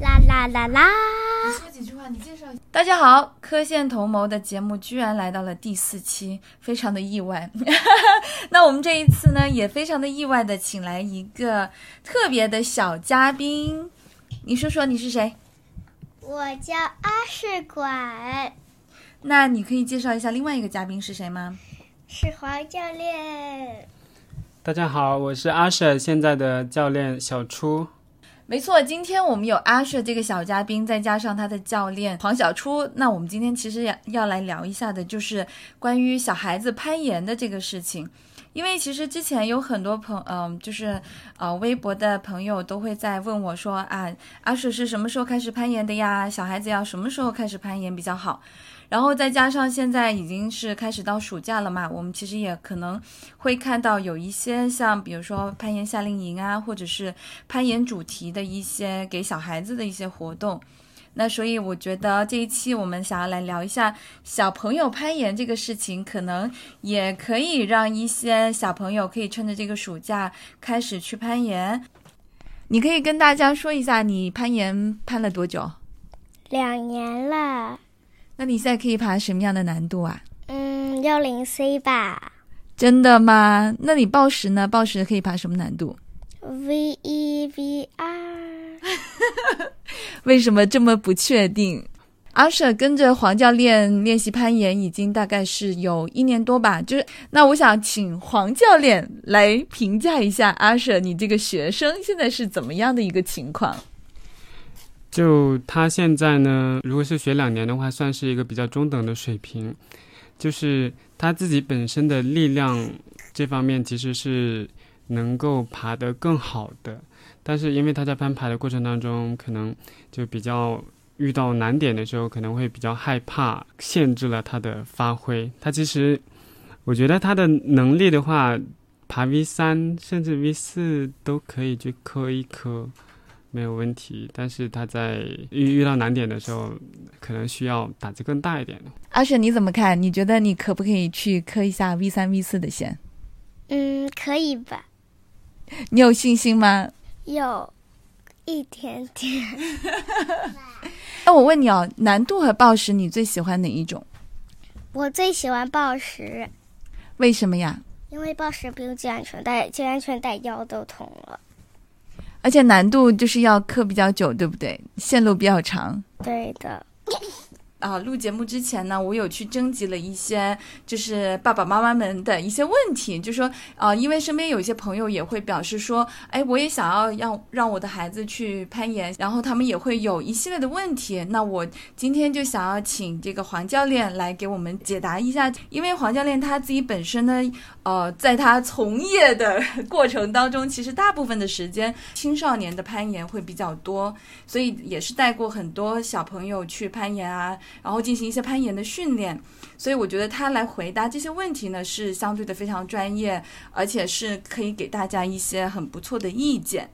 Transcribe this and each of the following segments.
啦啦啦啦！你说几句话，你介绍一下。大家好，科线同谋的节目居然来到了第四期，非常的意外。那我们这一次呢，也非常的意外的请来一个特别的小嘉宾，你说说你是谁？我叫阿世管，那你可以介绍一下另外一个嘉宾是谁吗？是黄教练。大家好，我是阿 Sir，现在的教练小初。没错，今天我们有阿舍这个小嘉宾，再加上他的教练黄小初。那我们今天其实要要来聊一下的，就是关于小孩子攀岩的这个事情。因为其实之前有很多朋，嗯，就是呃，微博的朋友都会在问我说啊，阿舍是什么时候开始攀岩的呀？小孩子要什么时候开始攀岩比较好？然后再加上现在已经是开始到暑假了嘛，我们其实也可能会看到有一些像比如说攀岩夏令营啊，或者是攀岩主题的一些给小孩子的一些活动。那所以我觉得这一期我们想要来聊一下小朋友攀岩这个事情，可能也可以让一些小朋友可以趁着这个暑假开始去攀岩。你可以跟大家说一下你攀岩攀了多久？两年了。那你现在可以爬什么样的难度啊？嗯，幺零 C 吧。真的吗？那你报时呢？报时可以爬什么难度？V 一 V 二。为什么这么不确定？阿舍跟着黄教练练习攀岩已经大概是有一年多吧。就是那我想请黄教练来评价一下阿舍，你这个学生现在是怎么样的一个情况？就他现在呢，如果是学两年的话，算是一个比较中等的水平。就是他自己本身的力量这方面其实是能够爬得更好的，但是因为他在攀爬的过程当中，可能就比较遇到难点的时候，可能会比较害怕，限制了他的发挥。他其实，我觉得他的能力的话，爬 V 三甚至 V 四都可以去磕一磕。没有问题，但是他在遇遇到难点的时候，可能需要胆子更大一点的。阿雪你怎么看？你觉得你可不可以去磕一下 V 三 V 四的线？嗯，可以吧。你有信心吗？有一点点。那我问你哦，难度和暴食，你最喜欢哪一种？我最喜欢暴食。为什么呀？因为暴食不用系安全带，系安全带腰都痛了。而且难度就是要刻比较久，对不对？线路比较长。对的。啊，录节目之前呢，我有去征集了一些，就是爸爸妈妈们的一些问题，就说，啊，因为身边有一些朋友也会表示说，哎，我也想要让让我的孩子去攀岩，然后他们也会有一系列的问题。那我今天就想要请这个黄教练来给我们解答一下，因为黄教练他自己本身呢，呃，在他从业的 过程当中，其实大部分的时间青少年的攀岩会比较多，所以也是带过很多小朋友去攀岩啊。然后进行一些攀岩的训练，所以我觉得他来回答这些问题呢，是相对的非常专业，而且是可以给大家一些很不错的意见。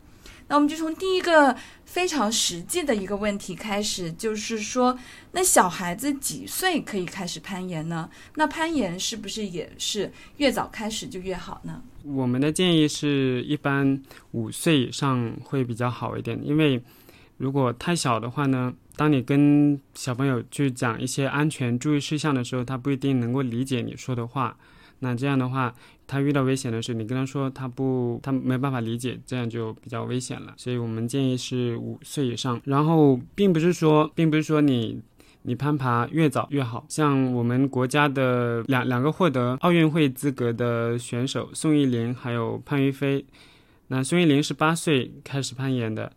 那我们就从第一个非常实际的一个问题开始，就是说，那小孩子几岁可以开始攀岩呢？那攀岩是不是也是越早开始就越好呢？我们的建议是一般五岁以上会比较好一点，因为如果太小的话呢。当你跟小朋友去讲一些安全注意事项的时候，他不一定能够理解你说的话。那这样的话，他遇到危险的时候，你跟他说，他不，他没办法理解，这样就比较危险了。所以我们建议是五岁以上。然后，并不是说，并不是说你你攀爬越早越好。像我们国家的两两个获得奥运会资格的选手宋艺林还有潘于飞，那宋艺林是八岁开始攀岩的，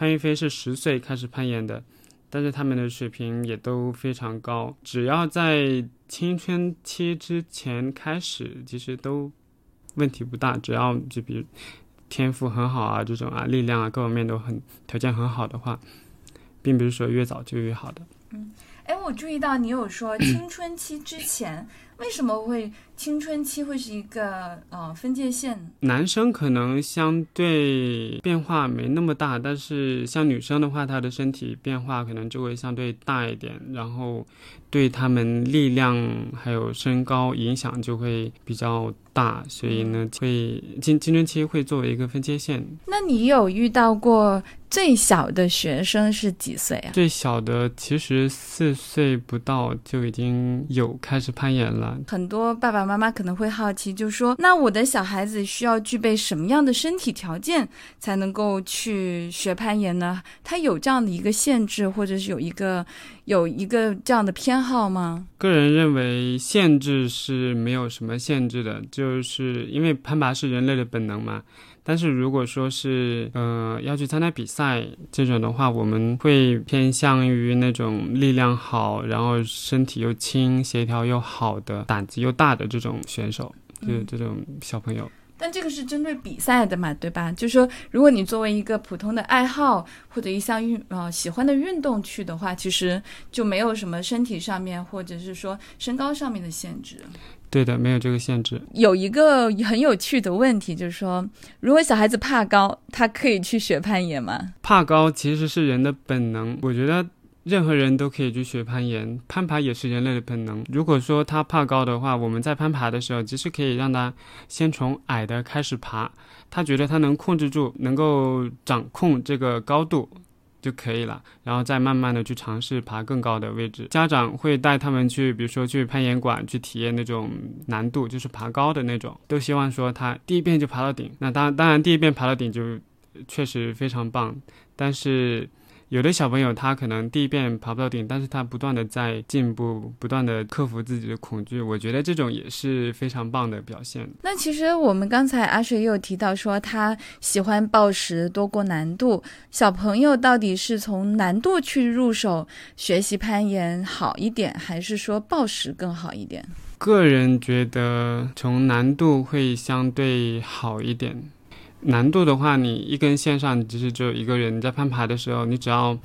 潘云飞是十岁开始攀岩的。但是他们的水平也都非常高，只要在青春期之前开始，其实都问题不大。只要就比如天赋很好啊，这种啊力量啊各方面都很条件很好的话，并不是说越早就越好的。嗯。哎，我注意到你有说青春期之前，为什么会青春期会是一个呃分界线？男生可能相对变化没那么大，但是像女生的话，她的身体变化可能就会相对大一点，然后对他们力量还有身高影响就会比较大，所以呢，会青青春期会作为一个分界线。那你有遇到过最小的学生是几岁啊？最小的其实四岁不到就已经有开始攀岩了。很多爸爸妈妈可能会好奇，就说那我的小孩子需要具备什么样的身体条件才能够去学攀岩呢？他有这样的一个限制，或者是有一个有一个这样的偏好吗？个人认为限制是没有什么限制的，就是因为攀爬是人类的本能嘛。但是如果说是呃要去参加比赛这种的话，我们会偏向于那种力量好，然后身体又轻、协调又好的、胆子又大的这种选手，就是这种小朋友。但这个是针对比赛的嘛，对吧？就是说，如果你作为一个普通的爱好或者一项运呃喜欢的运动去的话，其实就没有什么身体上面或者是说身高上面的限制。对的，没有这个限制。有一个很有趣的问题，就是说，如果小孩子怕高，他可以去学攀岩吗？怕高其实是人的本能，我觉得任何人都可以去学攀岩，攀爬也是人类的本能。如果说他怕高的话，我们在攀爬的时候，其实可以让他先从矮的开始爬，他觉得他能控制住，能够掌控这个高度。就可以了，然后再慢慢的去尝试爬更高的位置。家长会带他们去，比如说去攀岩馆去体验那种难度，就是爬高的那种，都希望说他第一遍就爬到顶。那当当然第一遍爬到顶就确实非常棒，但是。有的小朋友他可能第一遍爬不到顶，但是他不断的在进步，不断的克服自己的恐惧，我觉得这种也是非常棒的表现。那其实我们刚才阿水也有提到说，他喜欢报时多过难度。小朋友到底是从难度去入手学习攀岩好一点，还是说报时更好一点？个人觉得从难度会相对好一点。难度的话，你一根线上其实只有一个人。你在攀爬的时候，你只要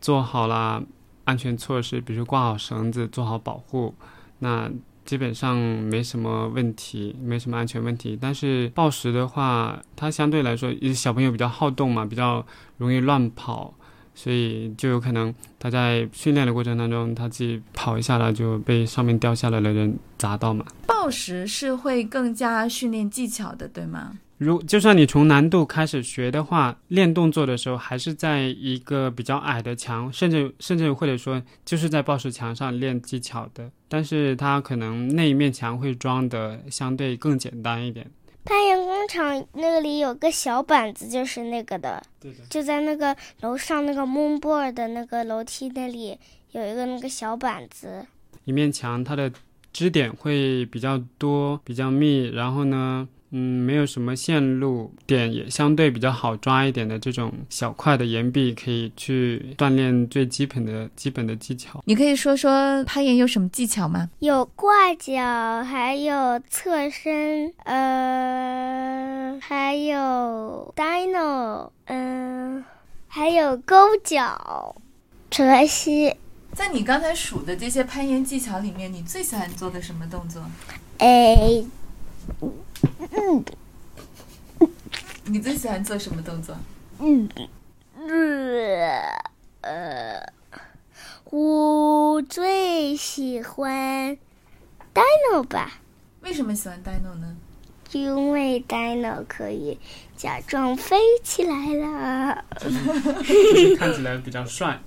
做好了安全措施，比如挂好绳子，做好保护，那基本上没什么问题，没什么安全问题。但是暴食的话，它相对来说，小朋友比较好动嘛，比较容易乱跑，所以就有可能他在训练的过程当中，他自己跑一下了，就被上面掉下来的人砸到嘛。暴食是会更加训练技巧的，对吗？如就算你从难度开始学的话，练动作的时候还是在一个比较矮的墙，甚至甚至或者说就是在报石墙上练技巧的，但是它可能那一面墙会装的相对更简单一点。攀岩工厂那里有个小板子，就是那个的，对的，就在那个楼上那个 moonboard 的那个楼梯那里有一个那个小板子。一面墙它的支点会比较多，比较密，然后呢。嗯，没有什么线路点，也相对比较好抓一点的这种小块的岩壁，可以去锻炼最基本的基本的技巧。你可以说说攀岩有什么技巧吗？有挂脚，还有侧身，呃，还有 dino，嗯，还有勾脚、折膝。在你刚才数的这些攀岩技巧里面，你最喜欢做的什么动作？哎。嗯，你最喜欢做什么动作？嗯，呃，我最喜欢 dino 吧。为什么喜欢 dino 呢？因为 dino 可以假装飞起来了，看起来比较帅。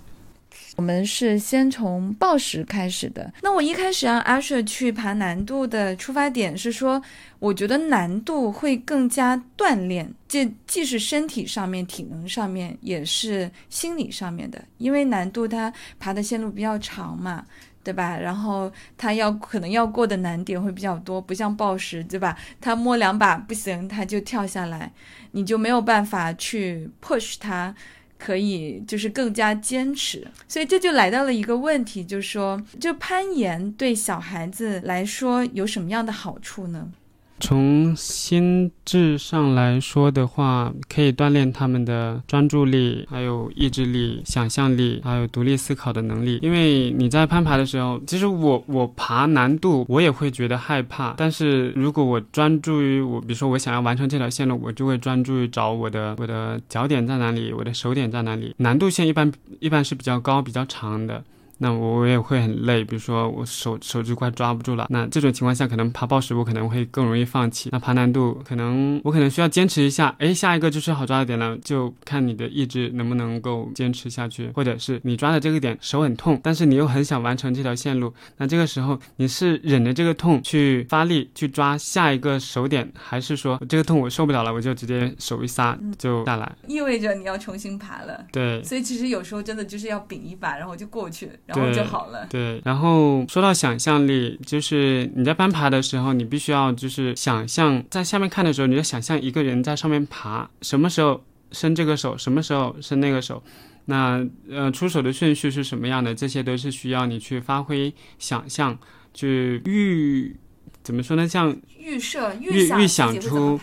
我们是先从报时开始的。那我一开始让阿舍去爬难度的出发点是说，我觉得难度会更加锻炼，这既是身体上面、体能上面，也是心理上面的。因为难度它爬的线路比较长嘛，对吧？然后它要可能要过的难点会比较多，不像报时，对吧？它摸两把不行，它就跳下来，你就没有办法去 push 它。可以，就是更加坚持，所以这就来到了一个问题，就是说，就攀岩对小孩子来说有什么样的好处呢？从心智上来说的话，可以锻炼他们的专注力，还有意志力、想象力，还有独立思考的能力。因为你在攀爬的时候，其实我我爬难度我也会觉得害怕，但是如果我专注于我，比如说我想要完成这条线路，我就会专注于找我的我的脚点在哪里，我的手点在哪里。难度线一般一般是比较高、比较长的。那我也会很累，比如说我手手指快抓不住了，那这种情况下可能爬报时我可能会更容易放弃。那爬难度可能我可能需要坚持一下，哎，下一个就是好抓的点了，就看你的意志能不能够坚持下去，或者是你抓的这个点手很痛，但是你又很想完成这条线路，那这个时候你是忍着这个痛去发力去抓下一个手点，还是说这个痛我受不了了，我就直接手一撒就下来？意味着你要重新爬了。对，所以其实有时候真的就是要顶一把，然后就过去。然后就好了。对，然后说到想象力，就是你在攀爬的时候，你必须要就是想象在下面看的时候，你要想象一个人在上面爬，什么时候伸这个手，什么时候伸那个手，那呃出手的顺序是什么样的，这些都是需要你去发挥想象，去预怎么说呢？像预设、预预想出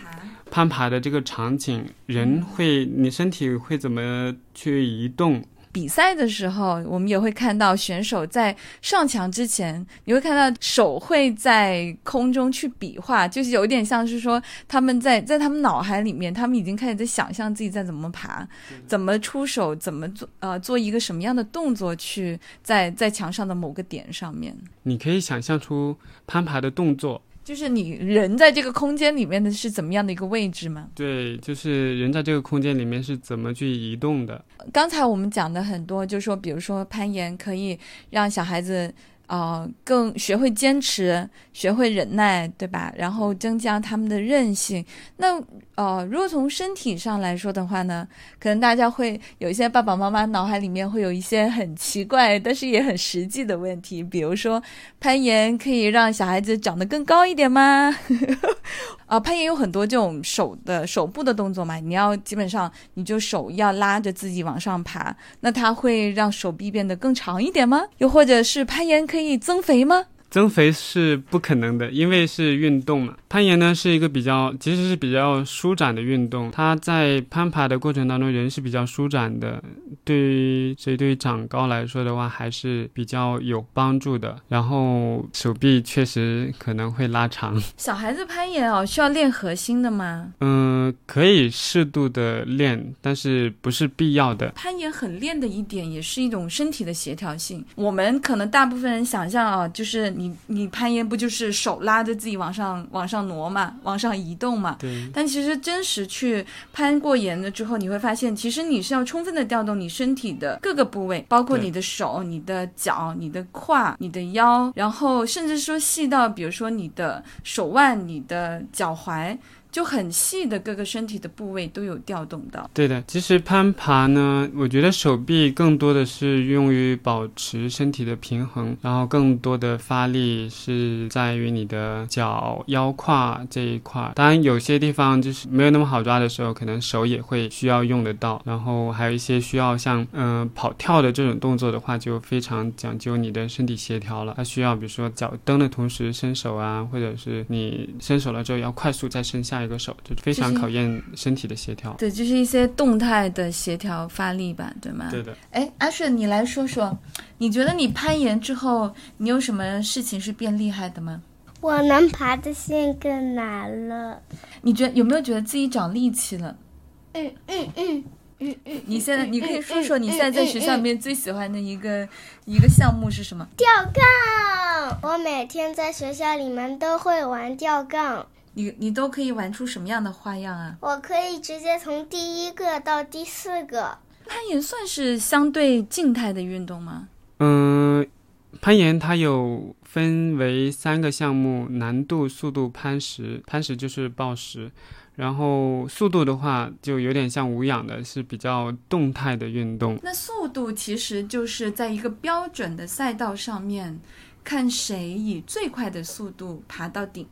攀爬的这个场景，人会你身体会怎么去移动。比赛的时候，我们也会看到选手在上墙之前，你会看到手会在空中去比划，就是有点像是说他们在在他们脑海里面，他们已经开始在想象自己在怎么爬，怎么出手，怎么做呃做一个什么样的动作去在在墙上的某个点上面。你可以想象出攀爬的动作。就是你人在这个空间里面的是怎么样的一个位置吗？对，就是人在这个空间里面是怎么去移动的。刚才我们讲的很多，就是说，比如说攀岩可以让小孩子。呃，更学会坚持，学会忍耐，对吧？然后增加他们的韧性。那呃，如果从身体上来说的话呢，可能大家会有一些爸爸妈妈脑海里面会有一些很奇怪，但是也很实际的问题，比如说攀岩可以让小孩子长得更高一点吗？啊，攀岩有很多这种手的手部的动作嘛，你要基本上你就手要拉着自己往上爬，那它会让手臂变得更长一点吗？又或者是攀岩可以可以增肥吗？增肥是不可能的，因为是运动嘛。攀岩呢是一个比较，其实是比较舒展的运动。它在攀爬的过程当中，人是比较舒展的，对于所以对于长高来说的话，还是比较有帮助的。然后手臂确实可能会拉长。小孩子攀岩哦，需要练核心的吗？嗯，可以适度的练，但是不是必要的。攀岩很练的一点，也是一种身体的协调性。我们可能大部分人想象啊，就是你你攀岩不就是手拉着自己往上往上挪嘛，往上移动嘛？对。但其实真实去攀过岩了之后，你会发现，其实你是要充分的调动你身体的各个部位，包括你的手、你的脚、你的胯、你的腰，然后甚至说细到，比如说你的手腕、你的脚踝。就很细的各个身体的部位都有调动到。对的，其实攀爬呢，我觉得手臂更多的是用于保持身体的平衡，然后更多的发力是在于你的脚、腰、胯这一块。当然，有些地方就是没有那么好抓的时候，可能手也会需要用得到。然后还有一些需要像嗯跑跳的这种动作的话，就非常讲究你的身体协调了。它需要比如说脚蹬的同时伸手啊，或者是你伸手了之后要快速再伸下。一个手就非常考验身体的协调，对，就是一些动态的协调发力吧，对吗？对的。哎，阿顺，你来说说，你觉得你攀岩之后，你有什么事情是变厉害的吗？我能爬的线更难了。你觉有没有觉得自己长力气了？嗯嗯嗯嗯嗯。你现在你可以说说你现在在学校里面最喜欢的一个一个项目是什么？吊杠。我每天在学校里面都会玩吊杠。你你都可以玩出什么样的花样啊？我可以直接从第一个到第四个。攀岩算是相对静态的运动吗？嗯，攀岩它有分为三个项目：难度、速度、攀石。攀石就是抱石，然后速度的话就有点像无氧的，是比较动态的运动。那速度其实就是在一个标准的赛道上面，看谁以最快的速度爬到顶。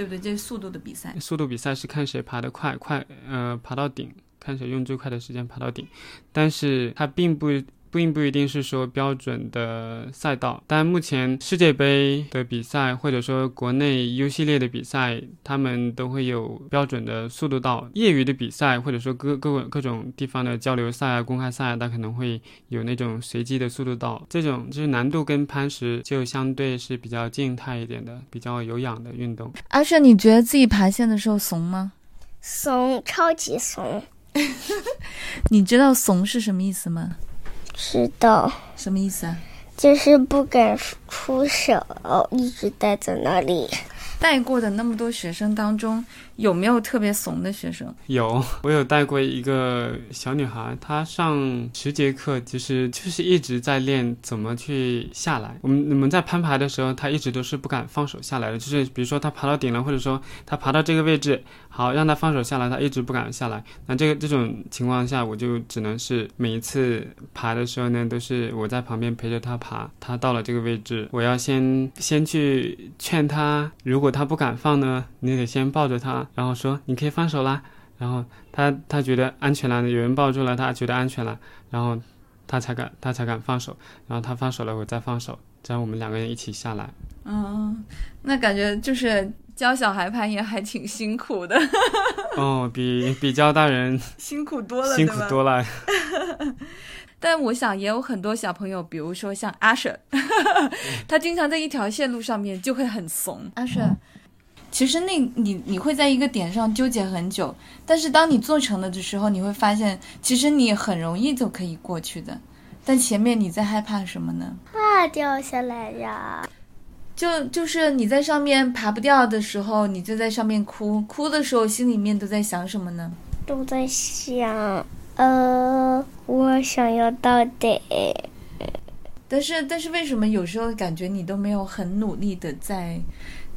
对不对？这是速度的比赛。速度比赛是看谁爬得快，快呃爬到顶，看谁用最快的时间爬到顶。但是它并不并不一定是说标准的赛道。但目前世界杯的比赛，或者说国内 U 系列的比赛，他们都会有标准的速度道。业余的比赛，或者说各各各种地方的交流赛啊、公开赛啊，它可能会有那种随机的速度道。这种就是难度跟攀石就相对是比较静态一点的，比较有氧的运动。阿胜，你觉得自己爬线的时候怂吗？怂，超级怂。你知道“怂”是什么意思吗？知道。什么意思啊？就是不敢出手，一直待在那里。带过的那么多学生当中，有没有特别怂的学生？有，我有带过一个小女孩，她上十节课，其实就是一直在练怎么去下来。我们我们在攀爬的时候，她一直都是不敢放手下来的。就是比如说她爬到顶了，或者说她爬到这个位置，好让她放手下来，她一直不敢下来。那这个这种情况下，我就只能是每一次爬的时候呢，都是我在旁边陪着她爬。她到了这个位置，我要先先去劝她，如果他不敢放呢，你得先抱着他，然后说你可以放手啦。然后他他觉得安全了，有人抱住了，他觉得安全了，然后他才敢他才敢放手。然后他放手了，我再放手，这样我们两个人一起下来。嗯，那感觉就是教小孩攀岩还挺辛苦的。哦，比比教大人辛苦多了，辛苦多了。但我想也有很多小朋友，比如说像阿舍，他经常在一条线路上面就会很怂。阿舍，其实那你你会在一个点上纠结很久，但是当你做成了的时候，你会发现其实你很容易就可以过去的。但前面你在害怕什么呢？怕掉下来呀。就就是你在上面爬不掉的时候，你就在上面哭，哭的时候心里面都在想什么呢？都在想。呃，我想要到底，但是但是为什么有时候感觉你都没有很努力的在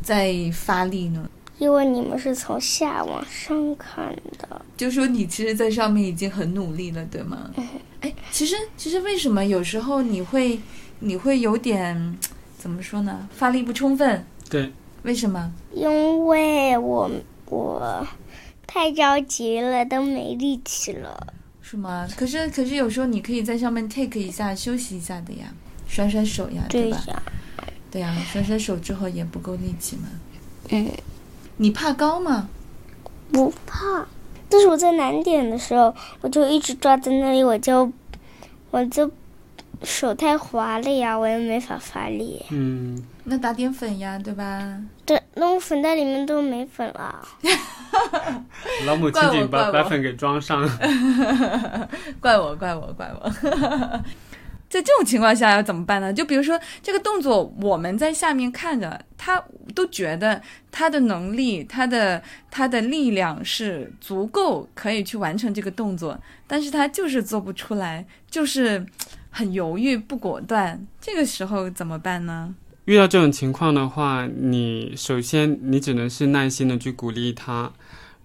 在发力呢？因为你们是从下往上看的，就说你其实，在上面已经很努力了，对吗？哎，其实其实为什么有时候你会你会有点怎么说呢？发力不充分？对，为什么？因为我我太着急了，都没力气了。是吗？可是可是有时候你可以在上面 take 一下休息一下的呀，甩甩手呀，对吧？对呀，甩甩手之后也不够力气嘛。嗯。你怕高吗？不怕，但是我在难点的时候，我就一直抓在那里，我就我就手太滑了呀，我也没法发力。嗯。那打点粉呀，对吧？对，那我粉袋里面都没粉了。老母亲亲把把粉给装上。怪我，怪我，怪我。在这种情况下要怎么办呢？就比如说这个动作，我们在下面看着，他都觉得他的能力、他的他的力量是足够可以去完成这个动作，但是他就是做不出来，就是很犹豫不果断。这个时候怎么办呢？遇到这种情况的话，你首先你只能是耐心的去鼓励他。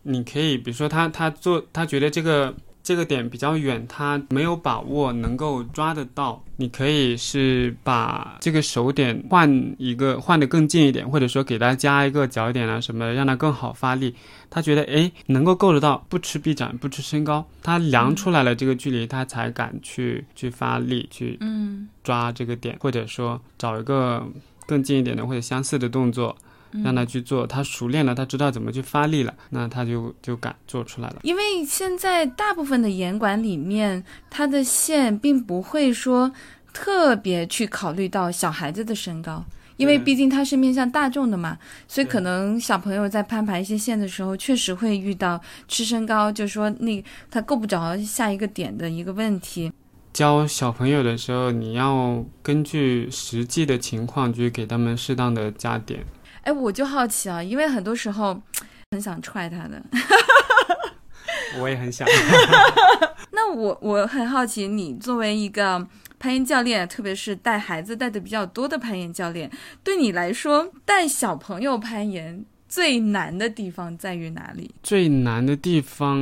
你可以，比如说他他做他觉得这个这个点比较远，他没有把握能够抓得到。你可以是把这个手点换一个换的更近一点，或者说给他加一个脚点啊什么，让他更好发力。他觉得哎能够够得到，不吃臂展，不吃身高，他量出来了这个距离，他才敢去去发力去嗯抓这个点，或者说找一个。更近一点的或者相似的动作，让他去做，他熟练了，他知道怎么去发力了，那他就就敢做出来了。因为现在大部分的严管里面，它的线并不会说特别去考虑到小孩子的身高，因为毕竟它是面向大众的嘛，所以可能小朋友在攀爬一些线的时候，确实会遇到吃身高，就是说那他够不着下一个点的一个问题。教小朋友的时候，你要根据实际的情况去给他们适当的加点。哎，我就好奇啊，因为很多时候很想踹他的。我也很想。那我我很好奇，你作为一个攀岩教练，特别是带孩子带的比较多的攀岩教练，对你来说带小朋友攀岩。最难的地方在于哪里？最难的地方，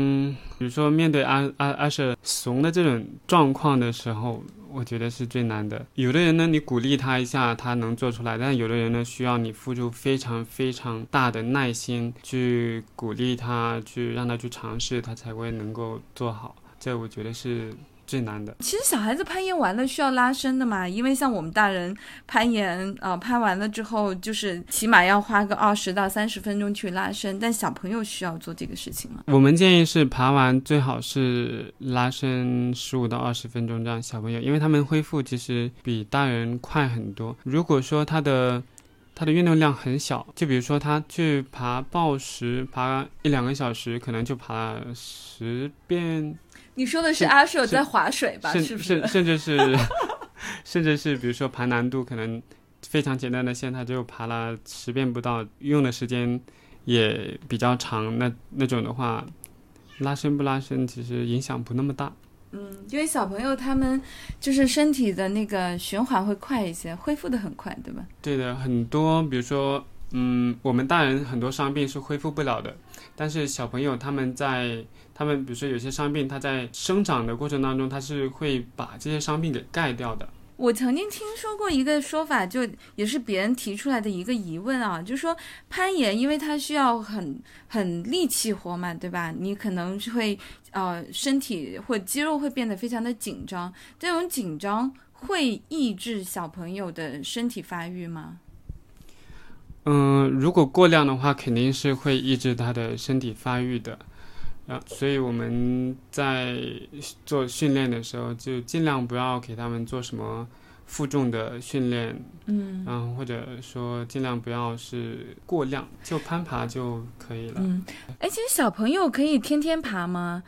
比如说面对阿阿阿舍怂的这种状况的时候，我觉得是最难的。有的人呢，你鼓励他一下，他能做出来；但有的人呢，需要你付出非常非常大的耐心去鼓励他，去让他去尝试，他才会能够做好。这我觉得是最难的。其实小孩子攀岩完了需要拉伸的嘛，因为像我们大人攀岩啊、呃，攀完了之后就是起码要花个二十到三十分钟去拉伸，但小朋友需要做这个事情吗？我们建议是爬完最好是拉伸十五到二十分钟，这样小朋友，因为他们恢复其实比大人快很多。如果说他的他的运动量很小，就比如说他去爬抱石，爬一两个小时，可能就爬了十遍。你说的是阿舍在划水吧？甚是不是？甚甚至是甚至是比如说爬难度可能非常简单的线，他就爬了十遍不到，用的时间也比较长。那那种的话，拉伸不拉伸其实影响不那么大。嗯，因为小朋友他们就是身体的那个循环会快一些，恢复的很快，对吧？对的，很多比如说，嗯，我们大人很多伤病是恢复不了的，但是小朋友他们在他们比如说有些伤病，他在生长的过程当中，他是会把这些伤病给盖掉的。我曾经听说过一个说法，就也是别人提出来的一个疑问啊，就说攀岩，因为它需要很很力气活嘛，对吧？你可能是会呃身体或肌肉会变得非常的紧张，这种紧张会抑制小朋友的身体发育吗？嗯，如果过量的话，肯定是会抑制他的身体发育的。啊，所以我们在做训练的时候，就尽量不要给他们做什么负重的训练，嗯，然后或者说尽量不要是过量，就攀爬就可以了。嗯，哎，其实小朋友可以天天爬吗？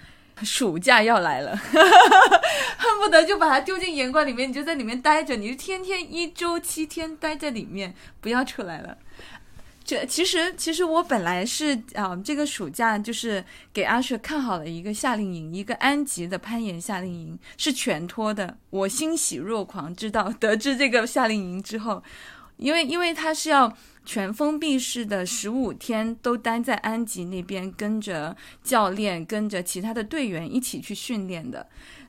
暑假要来了，恨不得就把他丢进岩馆里面，你就在里面待着，你就天天一周七天待在里面，不要出来了。这其实，其实我本来是啊、这个暑假就是给阿雪看好了一个夏令营，一个安吉的攀岩夏令营，是全托的。我欣喜若狂，知道得知这个夏令营之后，因为因为它是要全封闭式的，十五天都待在安吉那边，跟着教练、跟着其他的队员一起去训练的。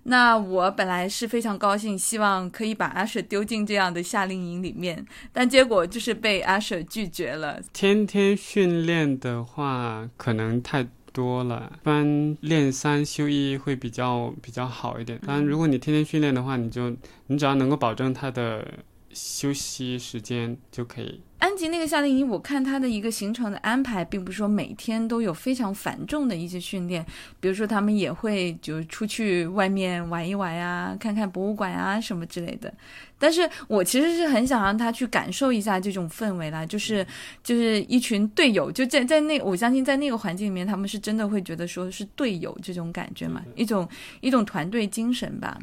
那我本来是非常高兴，希望可以把阿舍丢进这样的夏令营里面，但结果就是被阿舍拒绝了。天天训练的话，可能太多了，一般练三休一会比较比较好一点。当然，如果你天天训练的话，你就你只要能够保证他的休息时间就可以。安吉那个夏令营，我看他的一个行程的安排，并不是说每天都有非常繁重的一些训练，比如说他们也会就出去外面玩一玩啊，看看博物馆啊什么之类的。但是我其实是很想让他去感受一下这种氛围啦，就是就是一群队友，就在在那，我相信在那个环境里面，他们是真的会觉得说是队友这种感觉嘛，一种一种团队精神吧。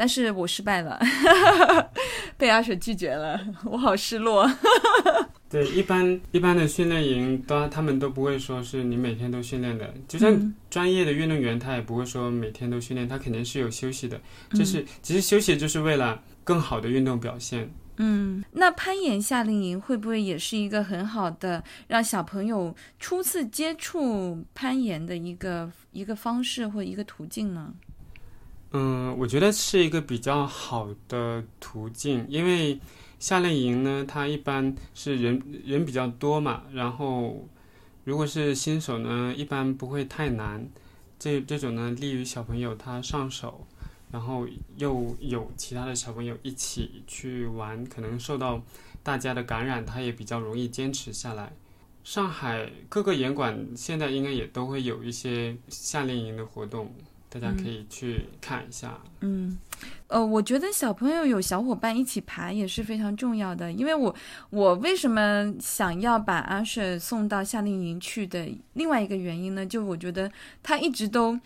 但是我失败了，被阿水拒绝了，我好失落。对，一般一般的训练营都他们都不会说是你每天都训练的，就像嗯专业的运动员，他也不会说每天都训练，他肯定是有休息的。就是其实休息就是为了更好的运动表现。嗯，那攀岩夏令营会不会也是一个很好的让小朋友初次接触攀岩的一个一个方式或一个途径呢？嗯，我觉得是一个比较好的途径，因为夏令营呢，它一般是人人比较多嘛，然后如果是新手呢，一般不会太难。这这种呢，利于小朋友他上手，然后又有其他的小朋友一起去玩，可能受到大家的感染，他也比较容易坚持下来。上海各个严馆现在应该也都会有一些夏令营的活动。大家可以去看一下。嗯，呃，我觉得小朋友有小伙伴一起爬也是非常重要的，因为我我为什么想要把阿舍送到夏令营去的另外一个原因呢？就我觉得他一直都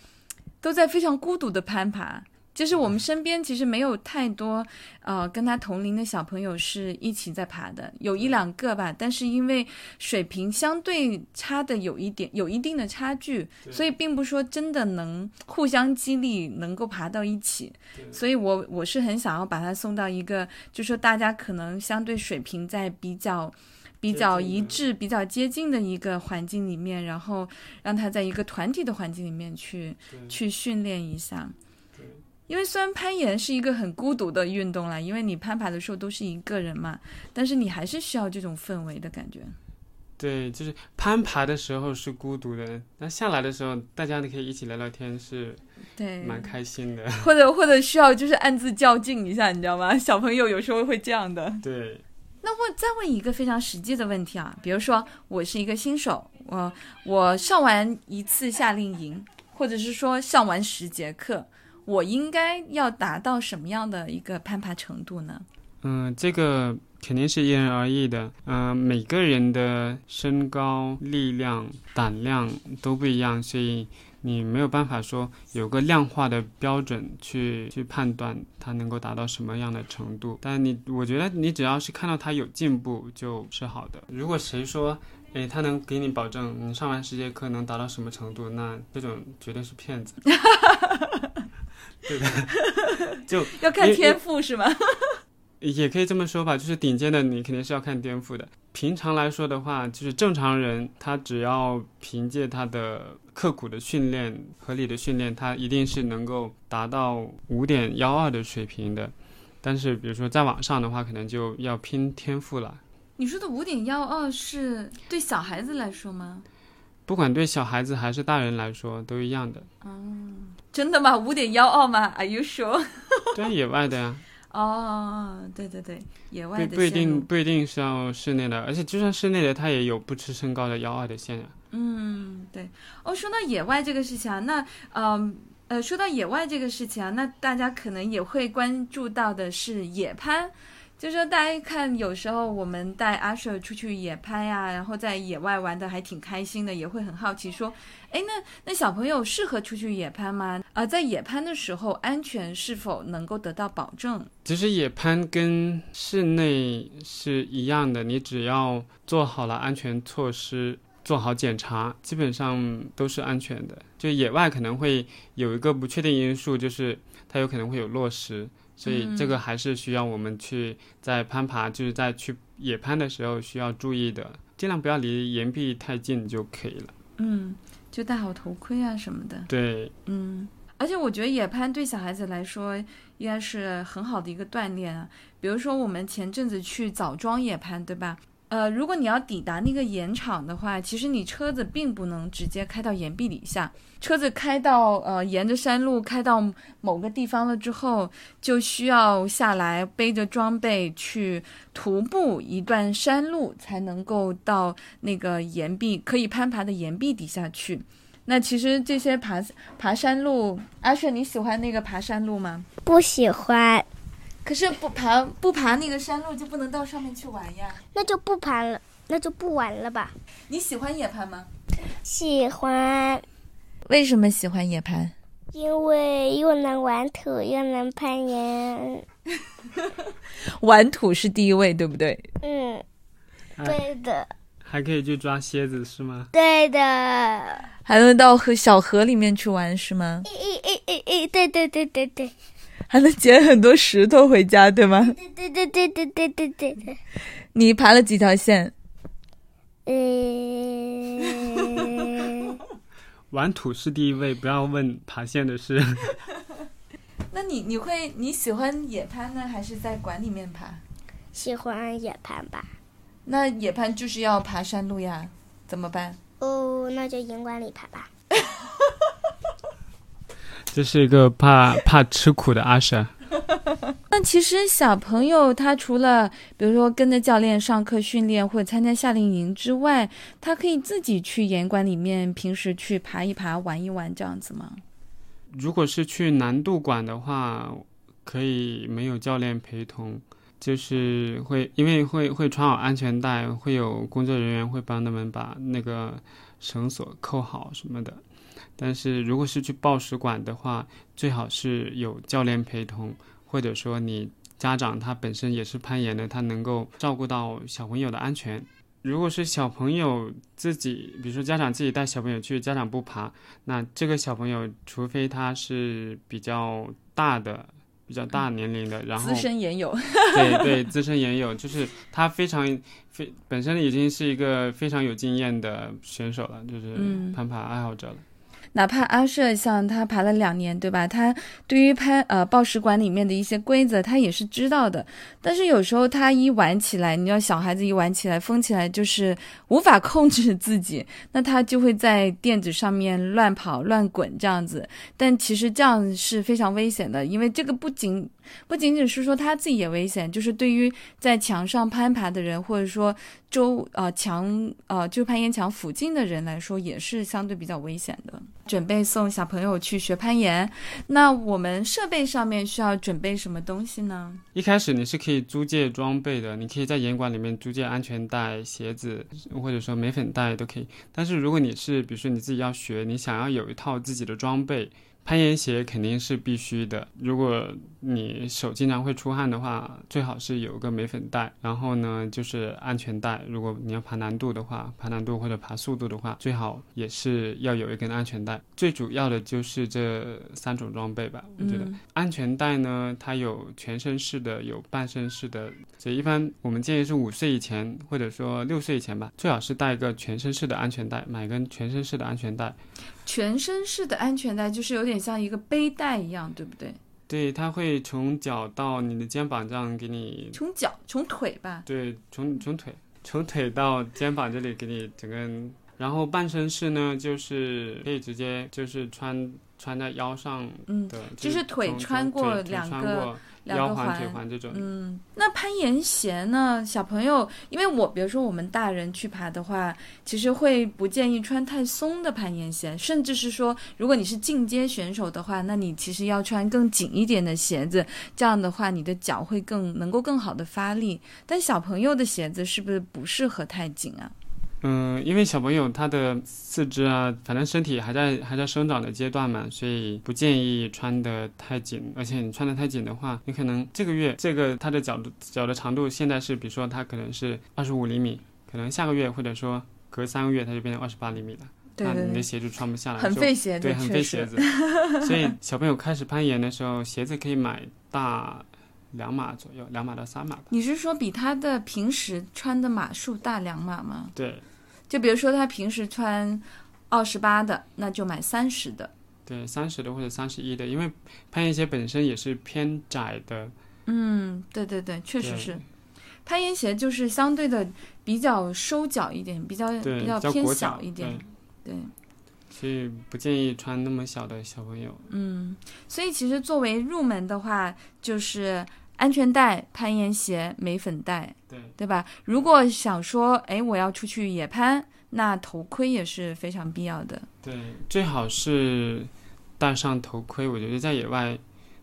都在非常孤独的攀爬。就是我们身边其实没有太多，呃，跟他同龄的小朋友是一起在爬的，有一两个吧，但是因为水平相对差的有一点，有一定的差距，所以并不说真的能互相激励，能够爬到一起。所以我我是很想要把他送到一个，就说大家可能相对水平在比较。比较一致、比较接近的一个环境里面，然后让他在一个团体的环境里面去去训练一下。因为虽然攀岩是一个很孤独的运动啦，因为你攀爬的时候都是一个人嘛，但是你还是需要这种氛围的感觉。对，就是攀爬的时候是孤独的，那下来的时候大家都可以一起聊聊天，是对，蛮开心的。或者或者需要就是暗自较劲一下，你知道吗？小朋友有时候会这样的。对，那问再问一个非常实际的问题啊，比如说我是一个新手，我我上完一次夏令营，或者是说上完十节课，我应该要达到什么样的一个攀爬程度呢？嗯，这个肯定是因人而异的。嗯、每个人的身高、力量、胆量都不一样，所以你没有办法说有个量化的标准去去判断他能够达到什么样的程度。但你，我觉得你只要是看到他有进步就是好的。如果谁说，诶，他能给你保证你上完十节课能达到什么程度，那这种绝对是骗子。对的，就 要看天赋是吗？也可以这么说吧，就是顶尖的你肯定是要看天赋的。平常来说的话，就是正常人他只要凭借他的刻苦的训练、合理的训练，他一定是能够达到五点幺二的水平的。但是比如说在网上的话，可能就要拼天赋了。你说的五点幺二是对小孩子来说吗？不管对小孩子还是大人来说都一样的，真的吗？五点幺二吗？Are you sure？对野外的呀，哦，对对对，野外的不不一定不一定是要室内的，而且就算室内的，它也有不吃身高的幺二的线呀。嗯，对。哦，说到野外这个事情啊，那嗯呃，说到野外这个事情啊，那大家可能也会关注到的是野攀。就是说，大家看，有时候我们带阿舍出去野攀呀、然后在野外玩的还挺开心的，也会很好奇说，哎，那那小朋友适合出去野攀吗？啊、在野攀的时候，安全是否能够得到保证？其实野攀跟室内是一样的，你只要做好了安全措施，做好检查，基本上都是安全的。就野外可能会有一个不确定因素，就是它有可能会有落石，所以这个还是需要我们去在攀爬，就是在去野攀的时候需要注意的，尽量不要离岩壁太近就可以了。嗯，就戴好头盔啊什么的。对，嗯，而且我觉得野攀对小孩子来说应该是很好的一个锻炼啊。比如说我们前阵子去枣庄野攀，对吧？呃，如果你要抵达那个岩场的话，其实你车子并不能直接开到岩壁底下，车子开到呃沿着山路开到某个地方了之后，就需要下来背着装备去徒步一段山路，才能够到那个岩壁可以攀爬的岩壁底下去。那其实这些爬爬山路，阿雪你喜欢那个爬山路吗？不喜欢，可是不爬不爬那个山路就不能到上面去玩呀。那就不爬了，那就不玩了吧。你喜欢野攀吗？喜欢，为什么喜欢野攀？因为又能玩土，又能攀岩。玩土是第一位，对不对？嗯，哎对的，还可以去抓蝎子是吗？对的。还能到河小河里面去玩是吗？诶诶诶诶诶，对对对对对，还能捡很多石头回家，对吗？对对对对对对对对对。你爬了几条线？呃，玩土是第一位，不要问爬线的事。那你你会你喜欢野攀呢，还是在馆里面爬？喜欢野攀吧？那野攀就是要爬山路呀，怎么办？哦，那就营馆里爬吧。这是一个怕怕吃苦的阿婶。那其实小朋友他除了比如说跟着教练上课训练或者参加夏令营之外，他可以自己去岩馆里面平时去爬一爬、玩一玩这样子吗？如果是去难度馆的话，可以没有教练陪同，就是会因为会会穿好安全带，会有工作人员会帮他们把那个绳索扣好什么的。但是如果是去报时馆的话，最好是有教练陪同，或者说你家长他本身也是攀岩的，他能够照顾到小朋友的安全。如果是小朋友自己，比如说家长自己带小朋友去，家长不爬，那这个小朋友，除非他是比较大的、比较大年龄的，然后资深岩友，对对资深研友，就是他非常非本身已经是一个非常有经验的选手了，就是嗯攀爬爱好者了。哪怕阿舍像他爬了两年，对吧？他对于攀呃报时馆里面的一些规则，他也是知道的。但是有时候他一玩起来，你要小孩子一玩起来疯起来，就是无法控制自己，那他就会在垫子上面乱跑乱滚这样子。但其实这样是非常危险的，因为这个不仅不仅仅是说他自己也危险，就是对于在墙上攀爬的人，或者说周呃墙呃就攀岩墙附近的人来说，也是相对比较危险的。准备送小朋友去学攀岩，那我们设备上面需要准备什么东西呢？一开始你是可以租借装备的，你可以在岩馆里面租借安全带、鞋子，或者说镁粉袋都可以。但是如果你是比如说你自己要学，你想要有一套自己的装备。攀岩鞋肯定是必须的。如果你手经常会出汗的话，最好是有个镁粉袋。然后呢，就是安全带。如果你要爬难度的话，爬难度或者爬速度的话，最好也是要有一根安全带。最主要的就是这三种装备吧。我觉得安全带呢，它有全身式的，有半身式的。所以一般我们建议是五岁以前，或者说六岁以前吧，最好是带一个全身式的安全带，买根全身式的安全带。全身式的安全带就是有点像一个背带一样，对不对？对，它会从脚到你的肩膀这样给你。从脚，从腿吧。对，从从腿，从腿到肩膀这里给你整个。然后半身式呢，就是可以直接就是穿穿在腰上的，就是腿穿过两个。腰环、腿环这种，嗯，那攀岩鞋呢？小朋友，因为我比如说我们大人去爬的话，其实会不建议穿太松的攀岩鞋，甚至是说，如果你是进阶选手的话，那你其实要穿更紧一点的鞋子，这样的话你的脚会更能够更好的发力。但小朋友的鞋子是不是不适合太紧啊？嗯，因为小朋友他的四肢啊，反正身体还在还在生长的阶段嘛，所以不建议穿的太紧。而且你穿的太紧的话，你可能这个月这个他的脚脚的长度现在是，比如说他可能是二十五厘米，可能下个月或者说隔三个月他就变成二十八厘米了，那你的鞋就穿不下来，很费鞋子，对，很费鞋子。所以小朋友开始攀岩的时候，鞋子可以买大两码左右，两码到三码。你是说比他的平时穿的码数大两码吗？对。就比如说他平时穿二十八的，那就买三十的。对，三十的或者三十一的，因为攀岩鞋本身也是偏窄的。嗯，对对对，确实是。攀岩鞋就是相对的比较收脚一点，比较比较偏小一点。对。所以不建议穿那么小的小朋友。嗯，所以其实作为入门的话，就是安全带、攀岩鞋、镁粉带。对吧？如果想说，哎，我要出去野攀，那头盔也是非常必要的。对，最好是戴上头盔。我觉得在野外，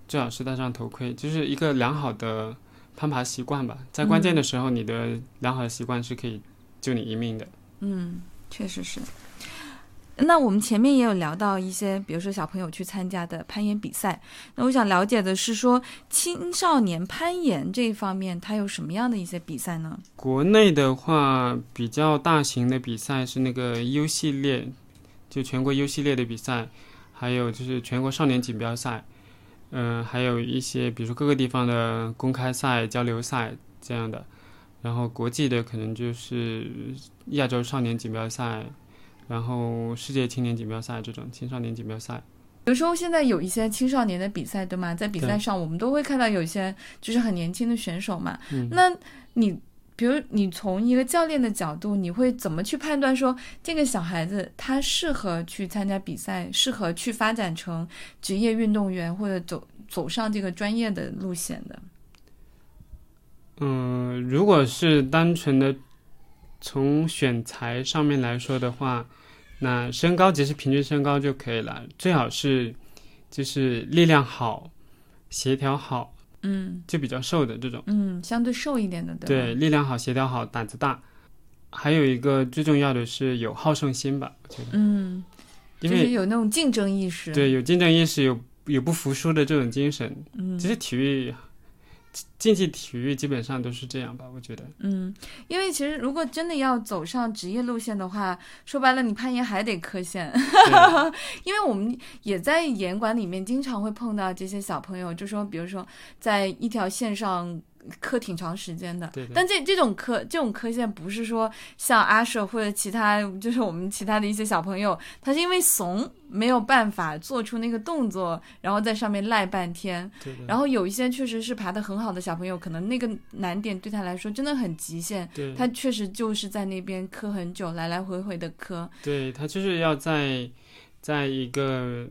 最好是戴上头盔，就是一个良好的攀爬习惯吧。在关键的时候，你的良好的习惯是可以救你一命的。嗯，确实是。那我们前面也有聊到一些，比如说小朋友去参加的攀岩比赛。那我想了解的是，说青少年攀岩这一方面，它有什么样的一些比赛呢？国内的话，比较大型的比赛是那个 U 系列，就全国 U 系列的比赛，还有就是全国少年锦标赛，嗯，还有一些比如说各个地方的公开赛、交流赛这样的。然后国际的可能就是亚洲少年锦标赛。然后世界青年锦标赛这种青少年锦标赛，比如说现在有一些青少年的比赛，对吗？在比赛上，我们都会看到有一些就是很年轻的选手嘛。那你比如你从一个教练的角度，你会怎么去判断说这个小孩子他适合去参加比赛，适合去发展成职业运动员或者走走上这个专业的路线的？嗯，如果是单纯的从选材上面来说的话。那身高只是平均身高就可以了，最好是就是力量好、协调好，嗯，就比较瘦的这种，嗯，相对瘦一点的，对，力量好、协调好、胆子大，还有一个最重要的是有好胜心吧，我觉得，嗯，因为有那种竞争意识，对，有竞争意识，有有不服输的这种精神，嗯，其实体育。竞技体育基本上都是这样吧，我觉得。嗯，因为其实如果真的要走上职业路线的话，说白了，你攀岩还得磕线。因为我们也在岩馆里面经常会碰到这些小朋友，就说，比如说在一条线上，磕挺长时间的。对对但这这种磕这种磕线不是说像阿舍或者其他，就是我们其他的一些小朋友，他是因为怂没有办法做出那个动作，然后在上面赖半天。对的。然后有一些确实是爬得很好的小朋友，可能那个难点对他来说真的很极限，对他确实就是在那边磕很久，来来回回的磕。对他就是要在在一个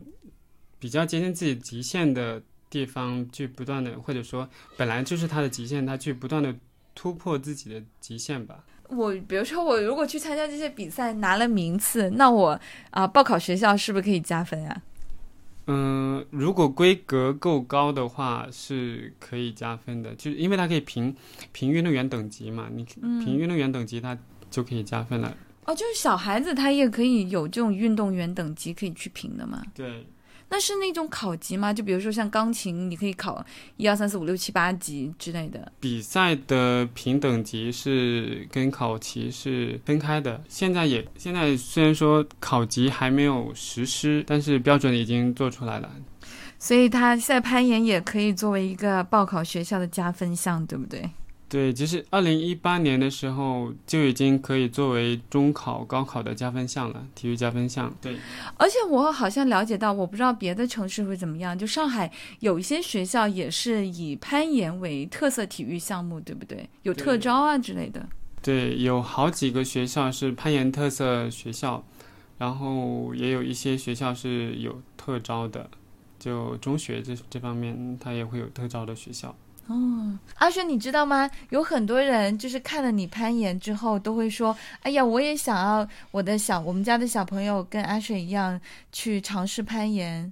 比较接近自己极限的地方去不断的，或者说本来就是他的极限，他去不断的突破自己的极限吧。我比如说，我如果去参加这些比赛拿了名次，那我啊、报考学校是不是可以加分啊？嗯，如果规格够高的话，是可以加分的，就是因为它可以评评运动员等级嘛，你嗯评运动员等级，它就可以加分了。哦，就是小孩子他也可以有这种运动员等级可以去评的嘛？对，那是那种考级吗？就比如说像钢琴，你可以考一二三四五六七八级之类的。比赛的评等级是跟考级是分开的。现在也现在虽然说考级还没有实施，但是标准已经做出来了。所以他现在攀岩也可以作为一个报考学校的加分项，对不对？对，其实二零一八年的时候就已经可以作为中考、高考的加分项了，体育加分项。对，而且我好像了解到，我不知道别的城市会怎么样。就上海有一些学校也是以攀岩为特色体育项目，对不对？有特招啊之类的。对，有好几个学校是攀岩特色学校，然后也有一些学校是有特招的，就中学这这方面，它也会有特招的学校。哦，阿轩，你知道吗？有很多人就是看了你攀岩之后，都会说：“哎呀，我也想要我的小我们家的小朋友跟阿水一样去尝试攀岩。”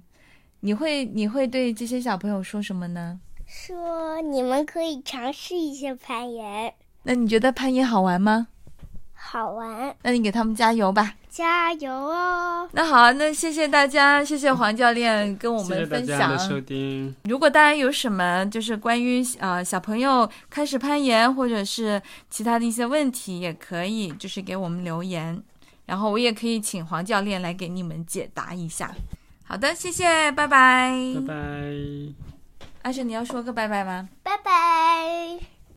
你会你会对这些小朋友说什么呢？说你们可以尝试一下攀岩，那你觉得攀岩好玩吗？好玩，那你给他们加油吧。加油哦！那好，那谢谢大家，谢谢黄教练跟我谢谢大们分家的收享。听。如果大家有什么就是关于呃小朋友开始攀岩或者是其他的一些问题，也可以就是给我们留言，然后我也可以请黄教练来给你们解答一下。好的，谢谢，拜拜。拜拜。阿雪，你要说个拜拜吗？